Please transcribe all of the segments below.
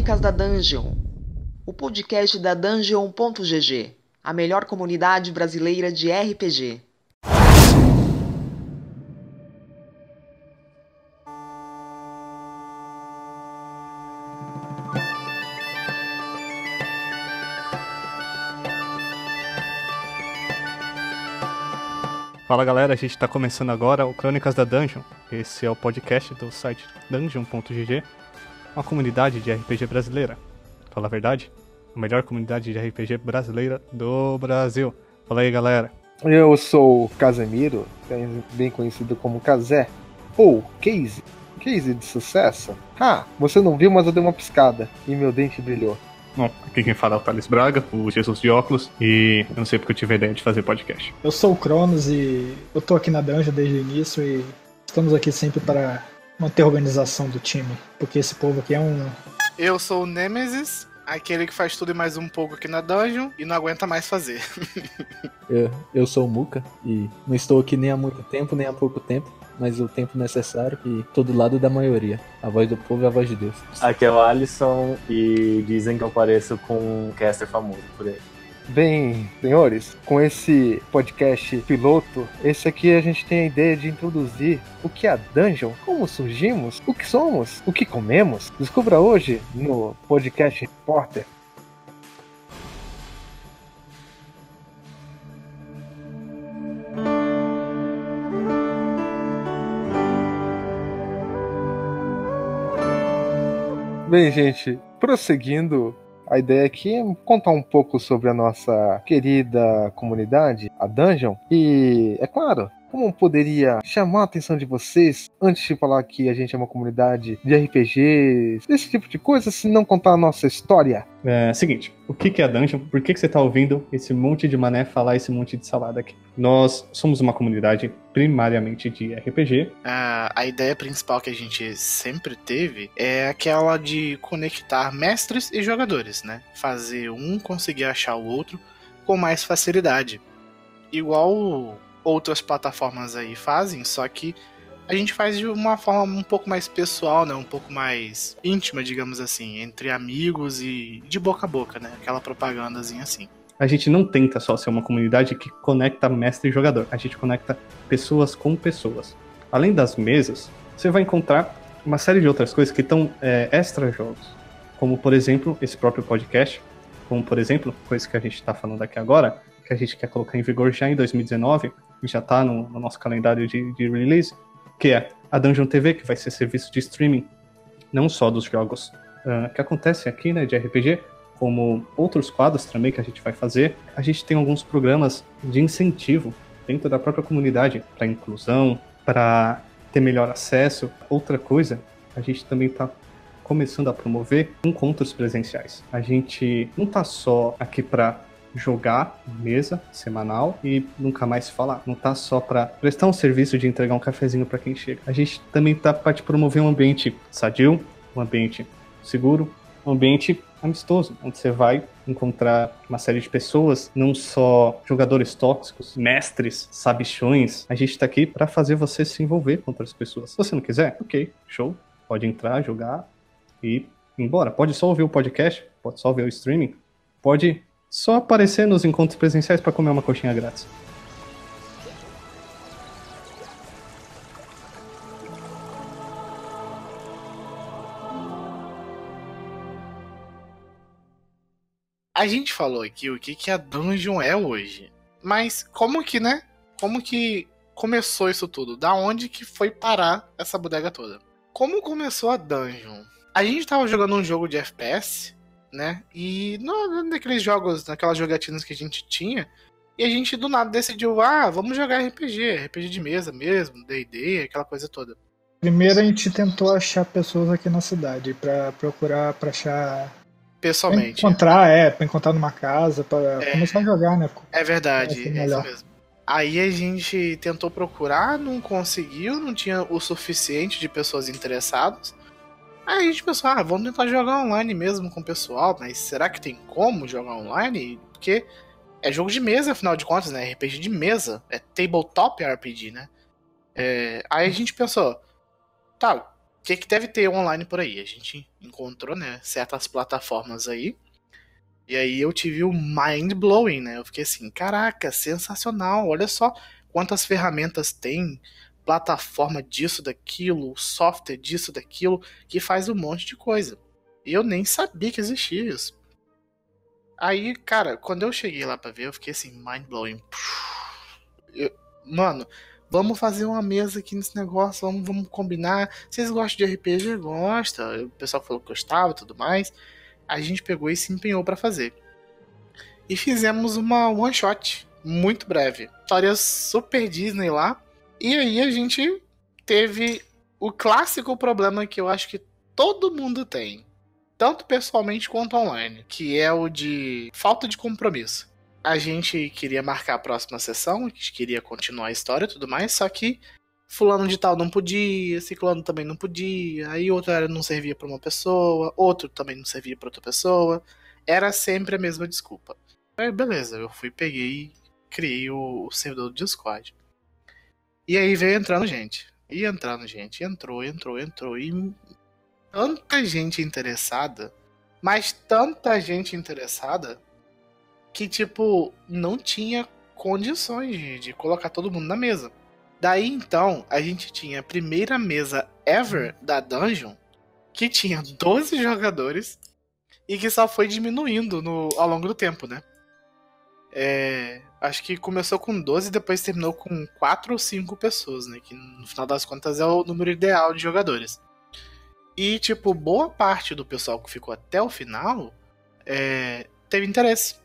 Crônicas da Dungeon, o podcast da Dungeon.gg, a melhor comunidade brasileira de RPG. Fala galera, a gente está começando agora o Crônicas da Dungeon. Esse é o podcast do site dungeon.gg, uma comunidade de RPG brasileira. Fala a verdade, a melhor comunidade de RPG brasileira do Brasil. Fala aí galera. Eu sou o Casemiro, bem conhecido como Kazé, ou Casey. Casey de sucesso? Ah, você não viu, mas eu dei uma piscada e meu dente brilhou. Bom, aqui quem fala é o Thales Braga, o Jesus de óculos, e eu não sei porque eu tive a ideia de fazer podcast. Eu sou o Cronos e eu tô aqui na Dungeon desde o início e estamos aqui sempre para manter a organização do time, porque esse povo aqui é um. Eu sou o Nemesis, aquele que faz tudo e mais um pouco aqui na Dungeon e não aguenta mais fazer. eu, eu sou o Muka e não estou aqui nem há muito tempo, nem há pouco tempo mas o tempo necessário e todo lado da maioria. A voz do povo e a voz de Deus. Aqui é o Alisson e dizem que eu pareço com um caster famoso por aí. Bem, senhores, com esse podcast piloto, esse aqui a gente tem a ideia de introduzir o que é a Dungeon, como surgimos, o que somos, o que comemos. Descubra hoje no podcast Reporter. Bem, gente, prosseguindo, a ideia aqui é contar um pouco sobre a nossa querida comunidade, a Dungeon. E, é claro, como poderia chamar a atenção de vocês antes de falar que a gente é uma comunidade de RPGs, esse tipo de coisa, se não contar a nossa história? É seguinte, o que é a Dungeon? Por que, que você está ouvindo esse monte de mané falar esse monte de salada aqui? Nós somos uma comunidade primariamente de RPG. A, a ideia principal que a gente sempre teve é aquela de conectar mestres e jogadores, né? Fazer um conseguir achar o outro com mais facilidade. Igual outras plataformas aí fazem, só que a gente faz de uma forma um pouco mais pessoal, né? Um pouco mais íntima, digamos assim, entre amigos e de boca a boca, né? Aquela propagandazinha assim. A gente não tenta só ser uma comunidade que conecta mestre e jogador. A gente conecta pessoas com pessoas. Além das mesas, você vai encontrar uma série de outras coisas que estão é, extra jogos. Como, por exemplo, esse próprio podcast. Como, por exemplo, coisa que a gente está falando aqui agora, que a gente quer colocar em vigor já em 2019, já está no, no, nosso calendário de, de, release, que é a Dungeon TV, que vai ser serviço de streaming, não só dos jogos uh, que acontecem aqui, né, de RPG, como outros quadros também que a gente vai fazer. A gente tem alguns programas de incentivo dentro da própria comunidade para inclusão, para ter melhor acesso. Outra coisa, a gente também está começando a promover encontros presenciais. A gente não está só aqui para jogar mesa semanal e nunca mais falar. Não tá só para prestar um serviço de entregar um cafezinho para quem chega. A gente também tá para te promover um ambiente sadio, um ambiente seguro, um ambiente amistoso, onde você vai encontrar uma série de pessoas, não só jogadores tóxicos, mestres, sabichões. A gente tá aqui para fazer você se envolver com outras pessoas. Se você não quiser, ok, show, pode entrar, jogar e ir embora. Pode só ouvir o podcast, pode só ver o streaming, pode só aparecer nos encontros presenciais para comer uma coxinha grátis. A gente falou aqui o que, que a Dungeon é hoje. Mas como que, né? Como que começou isso tudo? Da onde que foi parar essa bodega toda? Como começou a Dungeon? A gente tava jogando um jogo de FPS né? E no, naqueles jogos, naquelas jogatinas que a gente tinha, e a gente do nada decidiu, ah, vamos jogar RPG, RPG de mesa mesmo, D&D, aquela coisa toda. Primeiro a gente tentou achar pessoas aqui na cidade para procurar para achar pessoalmente. Pra encontrar, é, para encontrar numa casa, para é, começar a jogar, né? É verdade, é isso mesmo. Aí a gente tentou procurar, não conseguiu, não tinha o suficiente de pessoas interessadas. Aí a gente pensou, ah, vamos tentar jogar online mesmo com o pessoal, mas será que tem como jogar online? Porque é jogo de mesa, afinal de contas, né? RPG de mesa. É tabletop RPG, né? É... Aí a gente pensou, tá, o que, que deve ter online por aí? A gente encontrou, né, certas plataformas aí. E aí eu tive o mind blowing, né? Eu fiquei assim, caraca, sensacional, olha só quantas ferramentas tem, plataforma disso, daquilo, software disso, daquilo, que faz um monte de coisa. E eu nem sabia que existia isso. Aí, cara, quando eu cheguei lá pra ver, eu fiquei assim, mind blowing. Eu, mano, vamos fazer uma mesa aqui nesse negócio, vamos, vamos combinar. Vocês gostam de RPG? Gosta. O pessoal falou que gostava e tudo mais. A gente pegou e se empenhou para fazer. E fizemos uma one shot muito breve. História super Disney lá. E aí a gente teve o clássico problema que eu acho que todo mundo tem tanto pessoalmente quanto online, que é o de falta de compromisso. A gente queria marcar a próxima sessão, a gente queria continuar a história e tudo mais, só que fulano de tal não podia, ciclano também não podia, aí outro não servia para uma pessoa, outro também não servia para outra pessoa. Era sempre a mesma desculpa. Aí beleza, eu fui, peguei, criei o servidor do Discord. E aí veio entrando gente. E entrando gente, entrou, entrou, entrou. E tanta gente interessada, mas tanta gente interessada, que, tipo, não tinha condições de, de colocar todo mundo na mesa. Daí então, a gente tinha a primeira mesa ever da Dungeon, que tinha 12 jogadores e que só foi diminuindo no, ao longo do tempo, né? É, acho que começou com 12 e depois terminou com 4 ou 5 pessoas, né? Que no final das contas é o número ideal de jogadores. E, tipo, boa parte do pessoal que ficou até o final é, teve interesse.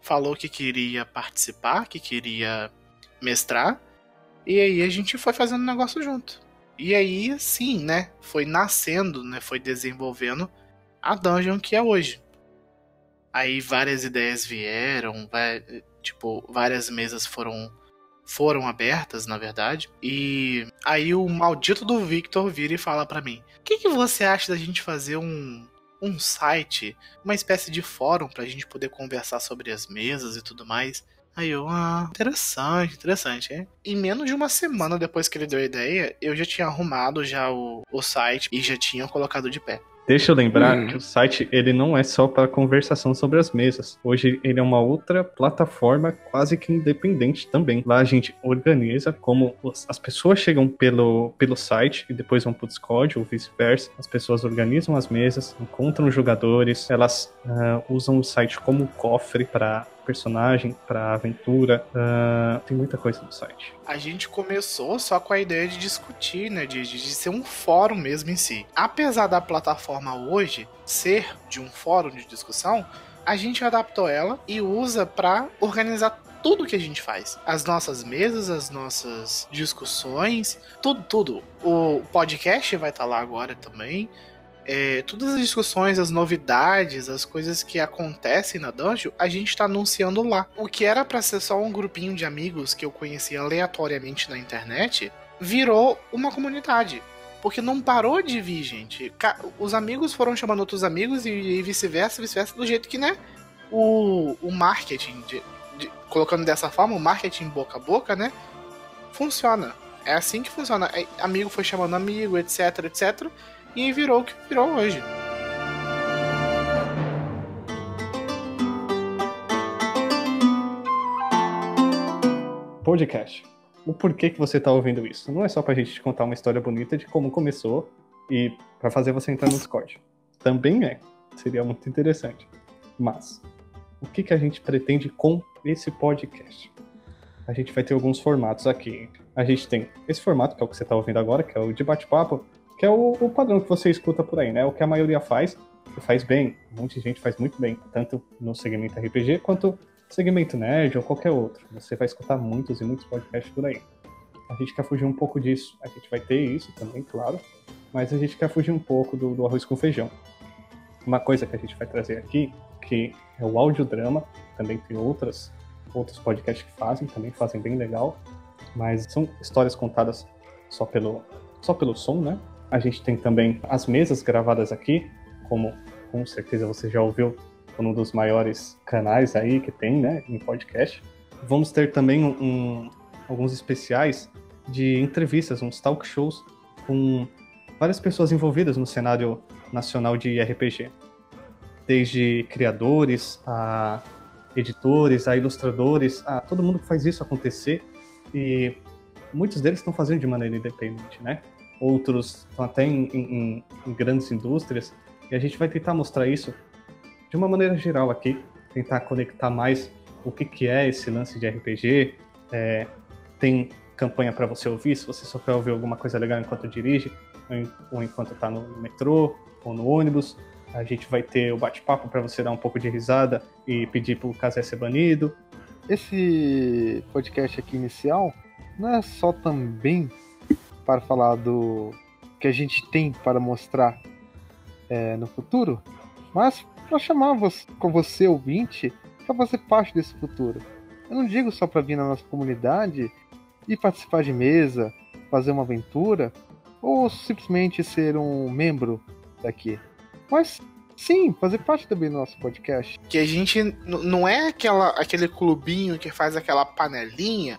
Falou que queria participar, que queria mestrar. E aí a gente foi fazendo negócio junto. E aí, sim, né? Foi nascendo, né? Foi desenvolvendo a dungeon que é hoje. Aí várias ideias vieram, vai, tipo, várias mesas foram foram abertas, na verdade. E aí o maldito do Victor vira e fala para mim: "O que, que você acha da gente fazer um um site, uma espécie de fórum pra gente poder conversar sobre as mesas e tudo mais?" Aí eu, ah, interessante, interessante, hein? Em menos de uma semana depois que ele deu a ideia, eu já tinha arrumado já o, o site e já tinha colocado de pé. Deixa eu lembrar Uhum. que o site ele não é só para conversação sobre as mesas. Hoje ele é uma outra plataforma quase que independente também. Lá a gente organiza como as pessoas chegam pelo, pelo site e depois vão pro Discord ou vice-versa. As pessoas organizam as mesas, encontram jogadores, elas ah, usam o site como cofre para personagem, para aventura. Ah, tem muita coisa no site. A gente começou só com a ideia de discutir, né? De, de, de ser um fórum mesmo em si. Apesar da plataforma hoje ser de um fórum de discussão, a gente adaptou ela e usa para organizar tudo que a gente faz. As nossas mesas, as nossas discussões, tudo, tudo. O podcast vai estar lá agora também. É, todas as discussões, as novidades, as coisas que acontecem na Dungeon, a gente tá anunciando lá. O que era pra ser só um grupinho de amigos que eu conhecia aleatoriamente na internet, virou uma comunidade. Porque não parou de vir, gente. Os amigos foram chamando outros amigos e, e vice-versa, vice-versa, do jeito que, né? O, o marketing, de- de- colocando dessa forma, o marketing boca a boca, né? Funciona. É assim que funciona. É, Amigo foi chamando amigo, etc, etc. E virou o que virou hoje. podcast. O porquê que você tá ouvindo isso? Não é só pra gente te contar uma história bonita de como começou e pra fazer você entrar no Discord. Também é. Seria muito interessante. Mas, o que que a gente pretende com esse podcast? A gente vai ter alguns formatos aqui. A gente tem esse formato, que é o que você tá ouvindo agora, que é o de bate-papo, que é o, o padrão que você escuta por aí, né? O que a maioria faz, e faz bem. Um monte de gente faz muito bem, tanto no segmento RPG quanto segmento nerd ou qualquer outro. Você vai escutar muitos e muitos podcasts por aí. A gente quer fugir um pouco disso. A gente vai ter isso também, claro. Mas a gente quer fugir um pouco do, do arroz com feijão. Uma coisa que a gente vai trazer aqui, que é o audiodrama. Também tem outras, outros podcasts que fazem, também fazem bem legal. Mas são histórias contadas só pelo, só pelo som, né? A gente tem também as mesas gravadas aqui, como com certeza você já ouviu um dos maiores canais aí que tem, né, em podcast. Vamos ter também um, alguns especiais de entrevistas, uns talk shows com várias pessoas envolvidas no cenário nacional de RPG. Desde criadores, a editores, a ilustradores, a todo mundo que faz isso acontecer. E muitos deles estão fazendo de maneira independente, né? Outros até em, em, em grandes indústrias. E a gente vai tentar mostrar isso de uma maneira geral aqui, tentar conectar mais o que, que é esse lance de RPG. É, tem campanha para você ouvir, se você só quer ouvir alguma coisa legal enquanto dirige, ou enquanto está no metrô ou no ônibus. A gente vai ter o bate-papo para você dar um pouco de risada e pedir para o Casé ser banido. Esse podcast aqui inicial não é só também para falar do que a gente tem para mostrar é, no futuro, mas para chamar você, com você ouvinte para fazer parte desse futuro. Eu não digo só para vir na nossa comunidade e participar de mesa, fazer uma aventura, ou simplesmente ser um membro daqui. Mas sim, fazer parte também do nosso podcast. Que a gente não é aquela, aquele clubinho que faz aquela panelinha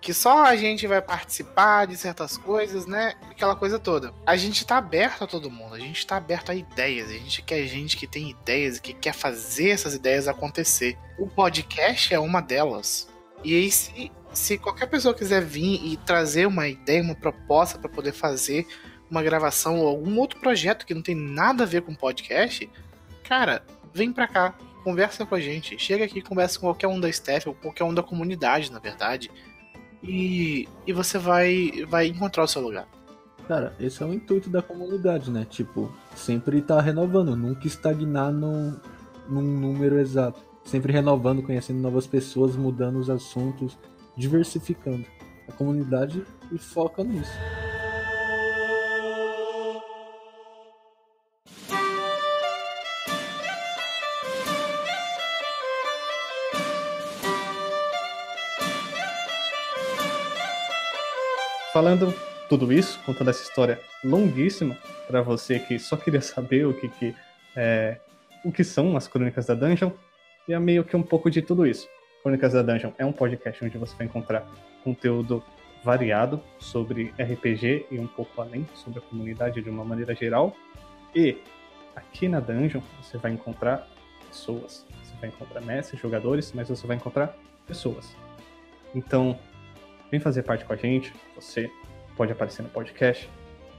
que só a gente vai participar de certas coisas, né? Aquela coisa toda. A gente tá aberto a todo mundo, a gente tá aberto a ideias, a gente quer gente que tem ideias e que quer fazer essas ideias acontecer. O podcast é uma delas. E aí, se, se qualquer pessoa quiser vir e trazer uma ideia, uma proposta para poder fazer uma gravação ou algum outro projeto que não tem nada a ver com podcast, cara, vem pra cá, conversa com a gente. Chega aqui, conversa com qualquer um da staff ou qualquer um da comunidade, na verdade e, e você vai, vai encontrar o seu lugar. Cara, esse é o intuito da comunidade, né? Tipo, sempre tá renovando, nunca estagnar num, num número exato. Sempre renovando, conhecendo novas pessoas, mudando os assuntos, diversificando. A comunidade foca nisso. Falando tudo isso, contando essa história longuíssima para você que só queria saber o que, que é, o que são as Crônicas da Dungeon, e é meio que um pouco de tudo isso. Crônicas da Dungeon é um podcast onde você vai encontrar conteúdo variado sobre RPG e um pouco além sobre a comunidade de uma maneira geral. E aqui na Dungeon você vai encontrar pessoas. Você vai encontrar mestres, jogadores, mas você vai encontrar pessoas. Então, Vem fazer parte com a gente. Você pode aparecer no podcast,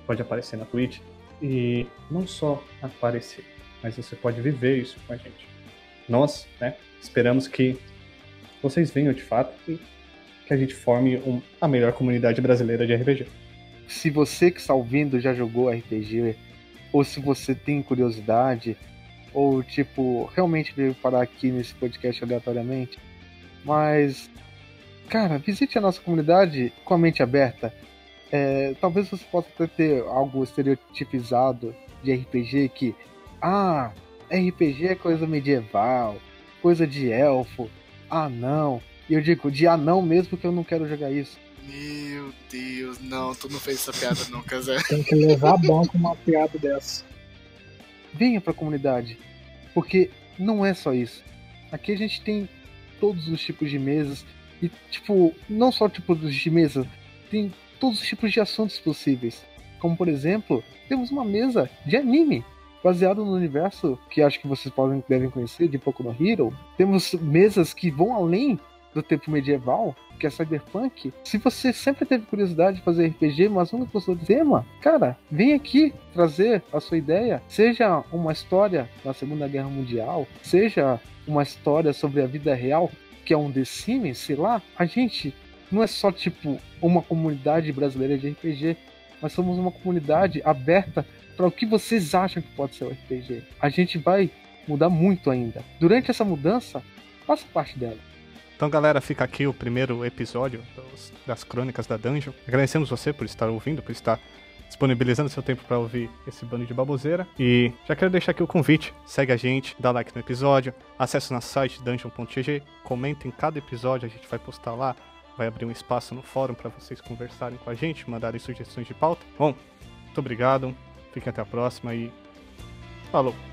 pode aparecer na Twitch. E não só aparecer, mas você pode viver isso com a gente. Nós, né, esperamos que vocês venham de fato e que a gente forme um, a melhor comunidade brasileira de RPG. Se você que está ouvindo já jogou RPG, ou se você tem curiosidade, ou tipo, realmente veio parar aqui nesse podcast aleatoriamente, mas cara, visite a nossa comunidade com a mente aberta. É, talvez você possa ter algo estereotipizado de RPG que, ah, RPG é coisa medieval, coisa de elfo, ah não. E eu digo, de anão mesmo que eu não quero jogar isso. Meu Deus, não, tu não fez essa piada não, Casé. Tem que levar bom com uma piada dessa. Venha pra comunidade, porque não é só isso. Aqui a gente tem todos os tipos de mesas, e, tipo, não só tipo de mesa, tem todos os tipos de assuntos possíveis. Como, por exemplo, temos uma mesa de anime, baseado no universo que acho que vocês podem, devem conhecer, de Poco no Hero. Temos mesas que vão além do tempo medieval, que é cyberpunk. Se você sempre teve curiosidade de fazer RPG, mas nunca gostou do tema, cara, vem aqui trazer a sua ideia. Seja uma história da Segunda Guerra Mundial, seja uma história sobre a vida real, que é um The Sims, sei lá, a gente não é só tipo uma comunidade brasileira de RPG, mas somos uma comunidade aberta para o que vocês acham que pode ser o RPG. A gente vai mudar muito ainda. Durante essa mudança, faça parte dela. Então, galera, fica aqui o primeiro episódio das Crônicas da Dungeon. Agradecemos você por estar ouvindo, por estar disponibilizando seu tempo para ouvir esse bando de baboseira. E já quero deixar aqui o convite: segue a gente, dá like no episódio, acesse nosso site dungeon.gg, comenta em cada episódio, a gente vai postar lá. Vai abrir um espaço no fórum para vocês conversarem com a gente, mandarem sugestões de pauta. Bom, muito obrigado, fiquem até a próxima e falou!